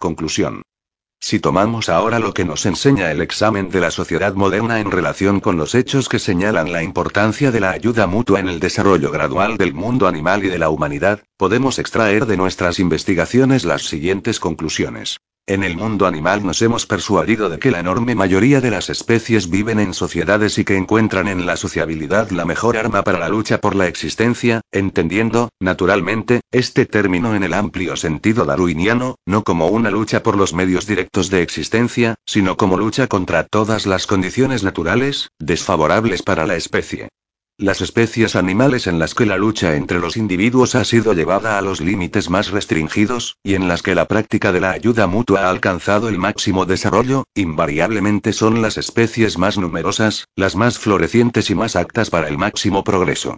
Conclusión. Si tomamos ahora lo que nos enseña el examen de la sociedad moderna en relación con los hechos que señalan la importancia de la ayuda mutua en el desarrollo gradual del mundo animal y de la humanidad, podemos extraer de nuestras investigaciones las siguientes conclusiones. En el mundo animal nos hemos persuadido de que la enorme mayoría de las especies viven en sociedades y que encuentran en la sociabilidad la mejor arma para la lucha por la existencia, entendiendo, naturalmente, este término en el amplio sentido darwiniano, no como una lucha por los medios directos de existencia, sino como lucha contra todas las condiciones naturales, desfavorables para la especie. Las especies animales en las que la lucha entre los individuos ha sido llevada a los límites más restringidos, y en las que la práctica de la ayuda mutua ha alcanzado el máximo desarrollo, invariablemente son las especies más numerosas, las más florecientes y más aptas para el máximo progreso.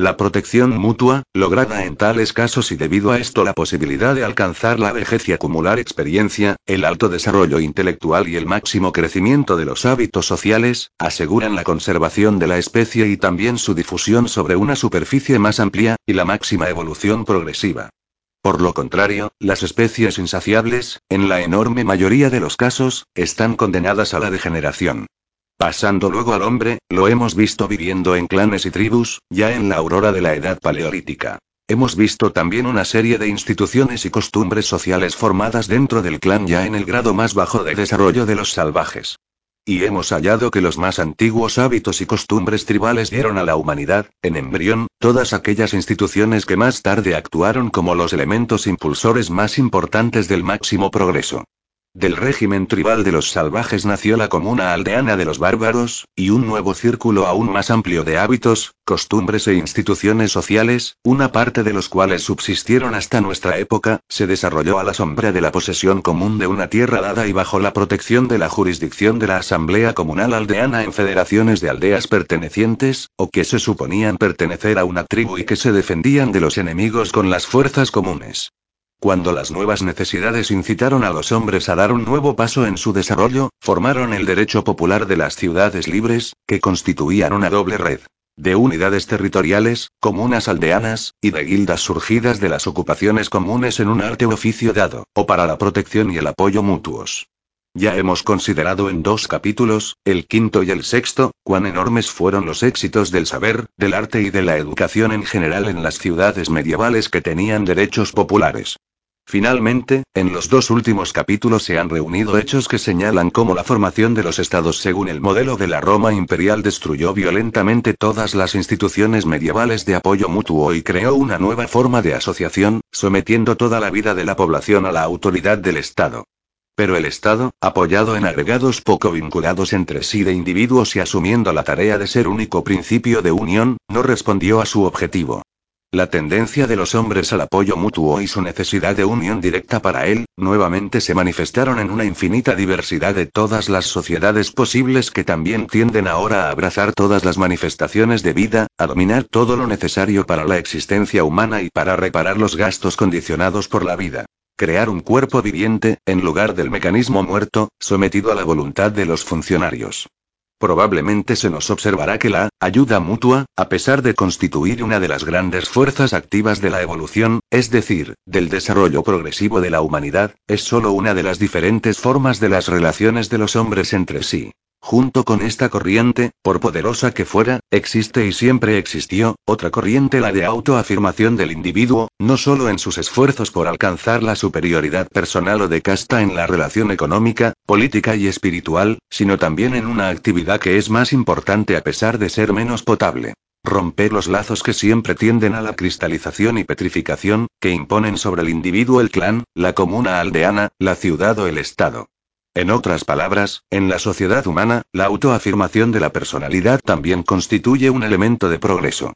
La protección mutua, lograda en tales casos y debido a esto la posibilidad de alcanzar la vejez y acumular experiencia, el alto desarrollo intelectual y el máximo crecimiento de los hábitos sociales, aseguran la conservación de la especie y también su difusión sobre una superficie más amplia, y la máxima evolución progresiva. Por lo contrario, las especies insaciables, en la enorme mayoría de los casos, están condenadas a la degeneración. Pasando luego al hombre, lo hemos visto viviendo en clanes y tribus, ya en la aurora de la edad paleolítica. Hemos visto también una serie de instituciones y costumbres sociales formadas dentro del clan ya en el grado más bajo de desarrollo de los salvajes. Y hemos hallado que los más antiguos hábitos y costumbres tribales dieron a la humanidad, en embrión, todas aquellas instituciones que más tarde actuaron como los elementos impulsores más importantes del máximo progreso. Del régimen tribal de los salvajes nació la comuna aldeana de los bárbaros, y un nuevo círculo aún más amplio de hábitos, costumbres e instituciones sociales, una parte de los cuales subsistieron hasta nuestra época, se desarrolló a la sombra de la posesión común de una tierra dada y bajo la protección de la jurisdicción de la Asamblea Comunal Aldeana en federaciones de aldeas pertenecientes, o que se suponían pertenecer a una tribu y que se defendían de los enemigos con las fuerzas comunes. Cuando las nuevas necesidades incitaron a los hombres a dar un nuevo paso en su desarrollo, formaron el derecho popular de las ciudades libres, que constituían una doble red de unidades territoriales, comunas aldeanas, y de guildas surgidas de las ocupaciones comunes en un arte o oficio dado, o para la protección y el apoyo mutuos. Ya hemos considerado en dos capítulos, el quinto y el sexto, cuán enormes fueron los éxitos del saber, del arte y de la educación en general en las ciudades medievales que tenían derechos populares. Finalmente, en los dos últimos capítulos se han reunido hechos que señalan cómo la formación de los estados según el modelo de la Roma imperial destruyó violentamente todas las instituciones medievales de apoyo mutuo y creó una nueva forma de asociación, sometiendo toda la vida de la población a la autoridad del Estado. Pero el Estado, apoyado en agregados poco vinculados entre sí de individuos y asumiendo la tarea de ser único principio de unión, no respondió a su objetivo. La tendencia de los hombres al apoyo mutuo y su necesidad de unión directa para él, nuevamente se manifestaron en una infinita diversidad de todas las sociedades posibles que también tienden ahora a abrazar todas las manifestaciones de vida, a dominar todo lo necesario para la existencia humana y para reparar los gastos condicionados por la vida. Crear un cuerpo viviente, en lugar del mecanismo muerto, sometido a la voluntad de los funcionarios. Probablemente se nos observará que la ayuda mutua, a pesar de constituir una de las grandes fuerzas activas de la evolución, es decir, del desarrollo progresivo de la humanidad, es solo una de las diferentes formas de las relaciones de los hombres entre sí. Junto con esta corriente, por poderosa que fuera, existe y siempre existió, otra corriente la de autoafirmación del individuo, no solo en sus esfuerzos por alcanzar la superioridad personal o de casta en la relación económica, política y espiritual, sino también en una actividad que es más importante a pesar de ser menos potable. Romper los lazos que siempre tienden a la cristalización y petrificación, que imponen sobre el individuo el clan, la comuna aldeana, la ciudad o el Estado. En otras palabras, en la sociedad humana, la autoafirmación de la personalidad también constituye un elemento de progreso.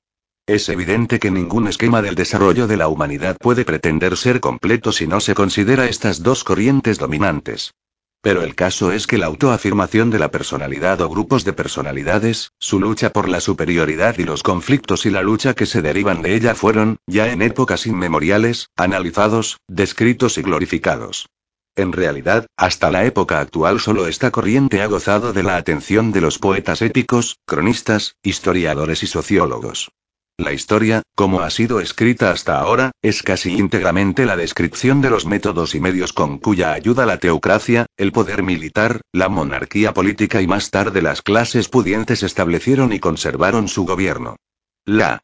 Es evidente que ningún esquema del desarrollo de la humanidad puede pretender ser completo si no se considera estas dos corrientes dominantes. Pero el caso es que la autoafirmación de la personalidad o grupos de personalidades, su lucha por la superioridad y los conflictos y la lucha que se derivan de ella fueron, ya en épocas inmemoriales, analizados, descritos y glorificados. En realidad, hasta la época actual solo esta corriente ha gozado de la atención de los poetas épicos, cronistas, historiadores y sociólogos. La historia, como ha sido escrita hasta ahora, es casi íntegramente la descripción de los métodos y medios con cuya ayuda la teocracia, el poder militar, la monarquía política y más tarde las clases pudientes establecieron y conservaron su gobierno. La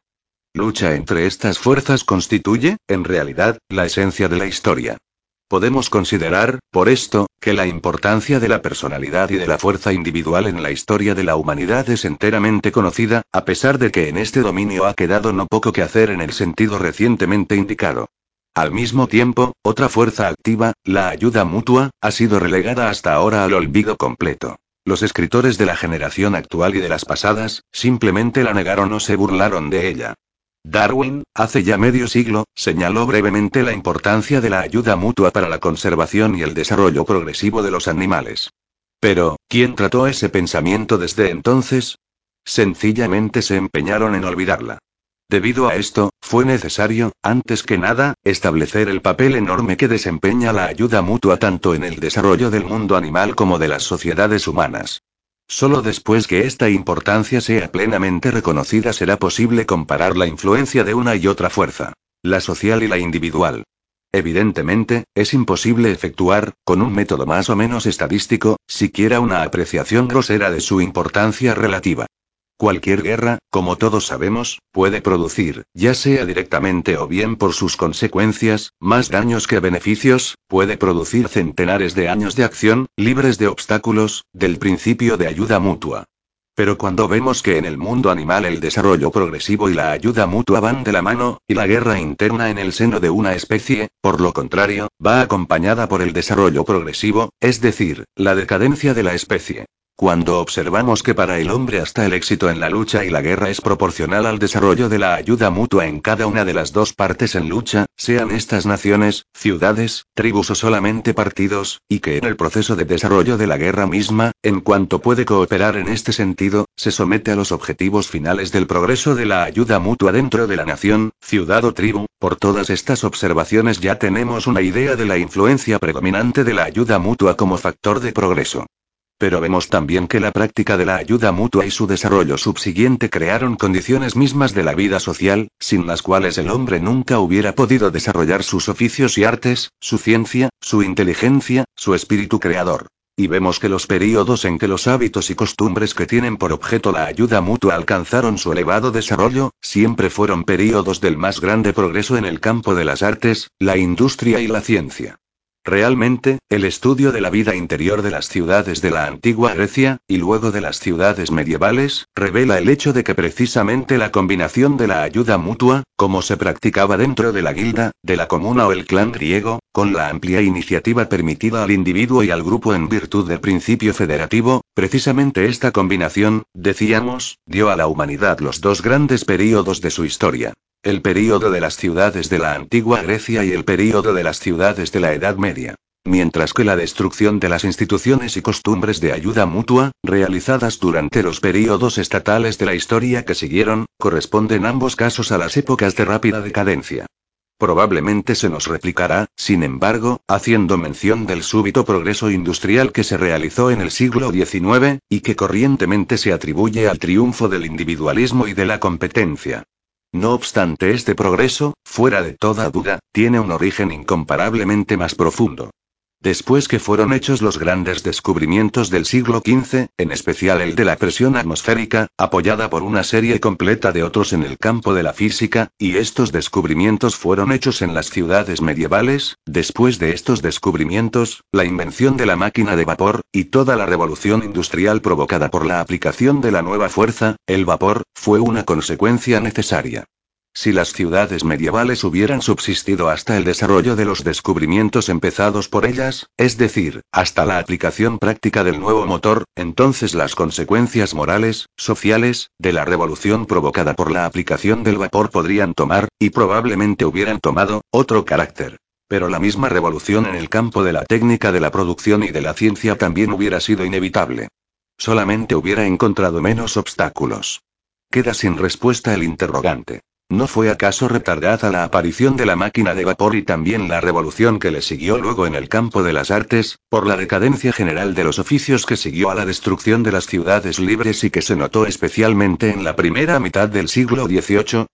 lucha entre estas fuerzas constituye, en realidad, la esencia de la historia. Podemos considerar, por esto, que la importancia de la personalidad y de la fuerza individual en la historia de la humanidad es enteramente conocida, a pesar de que en este dominio ha quedado no poco que hacer en el sentido recientemente indicado. Al mismo tiempo, otra fuerza activa, la ayuda mutua, ha sido relegada hasta ahora al olvido completo. Los escritores de la generación actual y de las pasadas, simplemente la negaron o se burlaron de ella. Darwin, hace ya medio siglo, señaló brevemente la importancia de la ayuda mutua para la conservación y el desarrollo progresivo de los animales. Pero, ¿quién trató ese pensamiento desde entonces? Sencillamente se empeñaron en olvidarla. Debido a esto, fue necesario, antes que nada, establecer el papel enorme que desempeña la ayuda mutua tanto en el desarrollo del mundo animal como de las sociedades humanas. Solo después que esta importancia sea plenamente reconocida será posible comparar la influencia de una y otra fuerza, la social y la individual. Evidentemente, es imposible efectuar, con un método más o menos estadístico, siquiera una apreciación grosera de su importancia relativa. Cualquier guerra, como todos sabemos, puede producir, ya sea directamente o bien por sus consecuencias, más daños que beneficios, puede producir centenares de años de acción, libres de obstáculos, del principio de ayuda mutua. Pero cuando vemos que en el mundo animal el desarrollo progresivo y la ayuda mutua van de la mano, y la guerra interna en el seno de una especie, por lo contrario, va acompañada por el desarrollo progresivo, es decir, la decadencia de la especie. Cuando observamos que para el hombre hasta el éxito en la lucha y la guerra es proporcional al desarrollo de la ayuda mutua en cada una de las dos partes en lucha, sean estas naciones, ciudades, tribus o solamente partidos, y que en el proceso de desarrollo de la guerra misma, en cuanto puede cooperar en este sentido, se somete a los objetivos finales del progreso de la ayuda mutua dentro de la nación, ciudad o tribu, por todas estas observaciones ya tenemos una idea de la influencia predominante de la ayuda mutua como factor de progreso. Pero vemos también que la práctica de la ayuda mutua y su desarrollo subsiguiente crearon condiciones mismas de la vida social, sin las cuales el hombre nunca hubiera podido desarrollar sus oficios y artes, su ciencia, su inteligencia, su espíritu creador. Y vemos que los períodos en que los hábitos y costumbres que tienen por objeto la ayuda mutua alcanzaron su elevado desarrollo, siempre fueron períodos del más grande progreso en el campo de las artes, la industria y la ciencia. Realmente, el estudio de la vida interior de las ciudades de la antigua Grecia, y luego de las ciudades medievales, revela el hecho de que precisamente la combinación de la ayuda mutua, como se practicaba dentro de la guilda, de la comuna o el clan griego, con la amplia iniciativa permitida al individuo y al grupo en virtud del principio federativo, precisamente esta combinación, decíamos, dio a la humanidad los dos grandes períodos de su historia. El período de las ciudades de la antigua Grecia y el período de las ciudades de la Edad Media. Mientras que la destrucción de las instituciones y costumbres de ayuda mutua, realizadas durante los períodos estatales de la historia que siguieron, corresponden ambos casos a las épocas de rápida decadencia. Probablemente se nos replicará, sin embargo, haciendo mención del súbito progreso industrial que se realizó en el siglo XIX, y que corrientemente se atribuye al triunfo del individualismo y de la competencia. No obstante, este progreso, fuera de toda duda, tiene un origen incomparablemente más profundo. Después que fueron hechos los grandes descubrimientos del siglo XV, en especial el de la presión atmosférica, apoyada por una serie completa de otros en el campo de la física, y estos descubrimientos fueron hechos en las ciudades medievales, después de estos descubrimientos, la invención de la máquina de vapor, y toda la revolución industrial provocada por la aplicación de la nueva fuerza, el vapor, fue una consecuencia necesaria. Si las ciudades medievales hubieran subsistido hasta el desarrollo de los descubrimientos empezados por ellas, es decir, hasta la aplicación práctica del nuevo motor, entonces las consecuencias morales, sociales, de la revolución provocada por la aplicación del vapor podrían tomar, y probablemente hubieran tomado, otro carácter. Pero la misma revolución en el campo de la técnica de la producción y de la ciencia también hubiera sido inevitable. Solamente hubiera encontrado menos obstáculos. Queda sin respuesta el interrogante. ¿No fue acaso retardada la aparición de la máquina de vapor y también la revolución que le siguió luego en el campo de las artes, por la decadencia general de los oficios que siguió a la destrucción de las ciudades libres y que se notó especialmente en la primera mitad del siglo XVIII?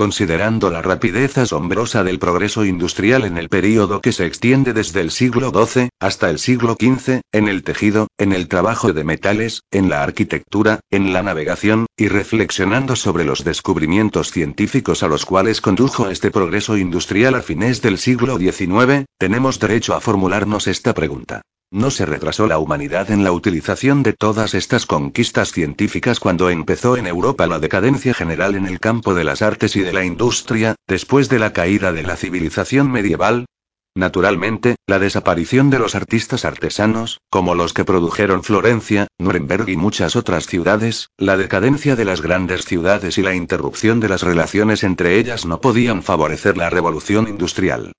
Considerando la rapidez asombrosa del progreso industrial en el período que se extiende desde el siglo XII hasta el siglo XV, en el tejido, en el trabajo de metales, en la arquitectura, en la navegación, y reflexionando sobre los descubrimientos científicos a los cuales condujo este progreso industrial a fines del siglo XIX, tenemos derecho a formularnos esta pregunta. ¿No se retrasó la humanidad en la utilización de todas estas conquistas científicas cuando empezó en Europa la decadencia general en el campo de las artes y de la industria, después de la caída de la civilización medieval? Naturalmente, la desaparición de los artistas artesanos, como los que produjeron Florencia, Nuremberg y muchas otras ciudades, la decadencia de las grandes ciudades y la interrupción de las relaciones entre ellas no podían favorecer la revolución industrial.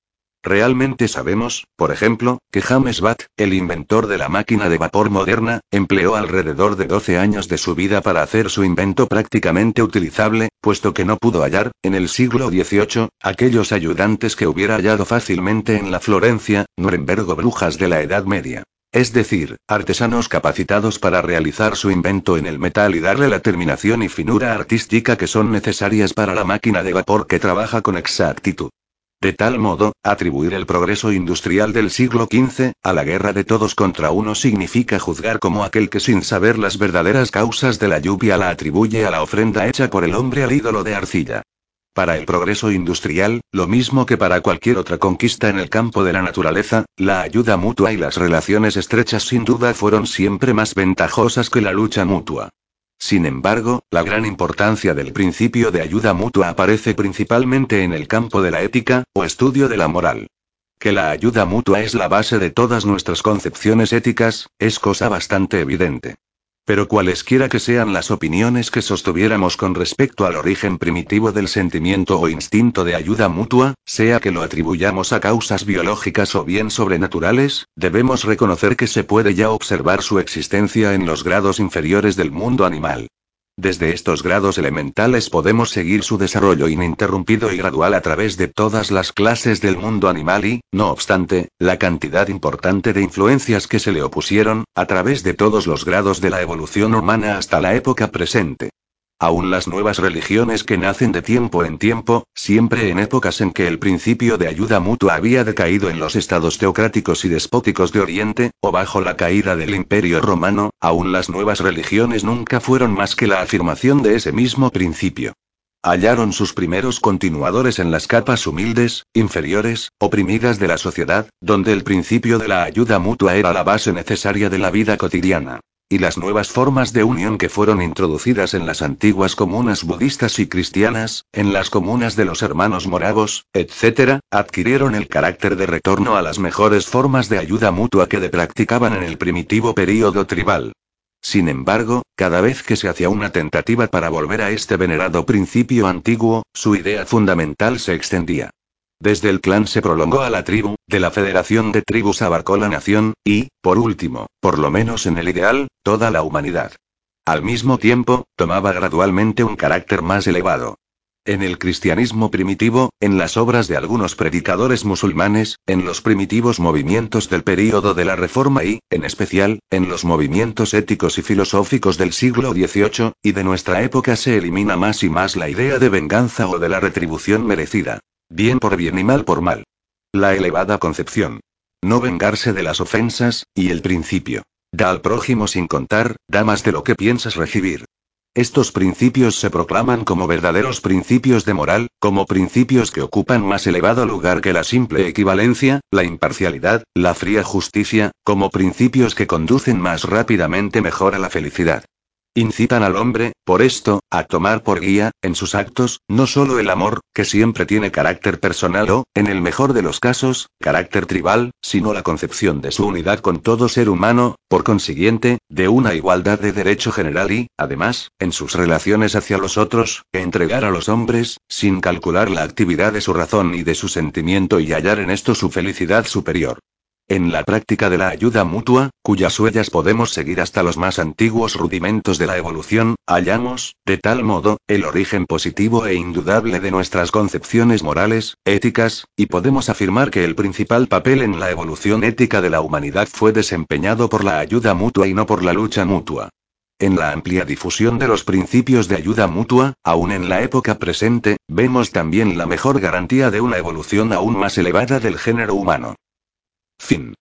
Realmente sabemos, por ejemplo, que James Watt, el inventor de la máquina de vapor moderna, empleó alrededor de 12 años de su vida para hacer su invento prácticamente utilizable, puesto que no pudo hallar, en el siglo XVIII, aquellos ayudantes que hubiera hallado fácilmente en la Florencia, Nuremberg o brujas de la Edad Media. Es decir, artesanos capacitados para realizar su invento en el metal y darle la terminación y finura artística que son necesarias para la máquina de vapor que trabaja con exactitud. De tal modo, atribuir el progreso industrial del siglo XV, a la guerra de todos contra uno significa juzgar como aquel que sin saber las verdaderas causas de la lluvia la atribuye a la ofrenda hecha por el hombre al ídolo de arcilla. Para el progreso industrial, lo mismo que para cualquier otra conquista en el campo de la naturaleza, la ayuda mutua y las relaciones estrechas sin duda fueron siempre más ventajosas que la lucha mutua. Sin embargo, la gran importancia del principio de ayuda mutua aparece principalmente en el campo de la ética, o estudio de la moral. Que la ayuda mutua es la base de todas nuestras concepciones éticas, es cosa bastante evidente. Pero cualesquiera que sean las opiniones que sostuviéramos con respecto al origen primitivo del sentimiento o instinto de ayuda mutua, sea que lo atribuyamos a causas biológicas o bien sobrenaturales, debemos reconocer que se puede ya observar su existencia en los grados inferiores del mundo animal. Desde estos grados elementales podemos seguir su desarrollo ininterrumpido y gradual a través de todas las clases del mundo animal y, no obstante, la cantidad importante de influencias que se le opusieron, a través de todos los grados de la evolución humana hasta la época presente. Aún las nuevas religiones que nacen de tiempo en tiempo, siempre en épocas en que el principio de ayuda mutua había decaído en los estados teocráticos y despóticos de Oriente, o bajo la caída del Imperio Romano, aún las nuevas religiones nunca fueron más que la afirmación de ese mismo principio. Hallaron sus primeros continuadores en las capas humildes, inferiores, oprimidas de la sociedad, donde el principio de la ayuda mutua era la base necesaria de la vida cotidiana y las nuevas formas de unión que fueron introducidas en las antiguas comunas budistas y cristianas, en las comunas de los hermanos moravos, etc., adquirieron el carácter de retorno a las mejores formas de ayuda mutua que de practicaban en el primitivo período tribal. Sin embargo, cada vez que se hacía una tentativa para volver a este venerado principio antiguo, su idea fundamental se extendía. Desde el clan se prolongó a la tribu, de la federación de tribus abarcó la nación, y, por último, por lo menos en el ideal, toda la humanidad. Al mismo tiempo, tomaba gradualmente un carácter más elevado. En el cristianismo primitivo, en las obras de algunos predicadores musulmanes, en los primitivos movimientos del período de la Reforma y, en especial, en los movimientos éticos y filosóficos del siglo XVIII, y de nuestra época se elimina más y más la idea de venganza o de la retribución merecida. Bien por bien y mal por mal. La elevada concepción. No vengarse de las ofensas, y el principio. Da al prójimo sin contar, da más de lo que piensas recibir. Estos principios se proclaman como verdaderos principios de moral, como principios que ocupan más elevado lugar que la simple equivalencia, la imparcialidad, la fría justicia, como principios que conducen más rápidamente mejor a la felicidad. Incitan al hombre, por esto, a tomar por guía, en sus actos, no solo el amor, que siempre tiene carácter personal o, en el mejor de los casos, carácter tribal, sino la concepción de su unidad con todo ser humano, por consiguiente, de una igualdad de derecho general y, además, en sus relaciones hacia los otros, entregar a los hombres, sin calcular la actividad de su razón y de su sentimiento y hallar en esto su felicidad superior. En la práctica de la ayuda mutua, cuyas huellas podemos seguir hasta los más antiguos rudimentos de la evolución, hallamos, de tal modo, el origen positivo e indudable de nuestras concepciones morales, éticas, y podemos afirmar que el principal papel en la evolución ética de la humanidad fue desempeñado por la ayuda mutua y no por la lucha mutua. En la amplia difusión de los principios de ayuda mutua, aún en la época presente, vemos también la mejor garantía de una evolución aún más elevada del género humano. Finn.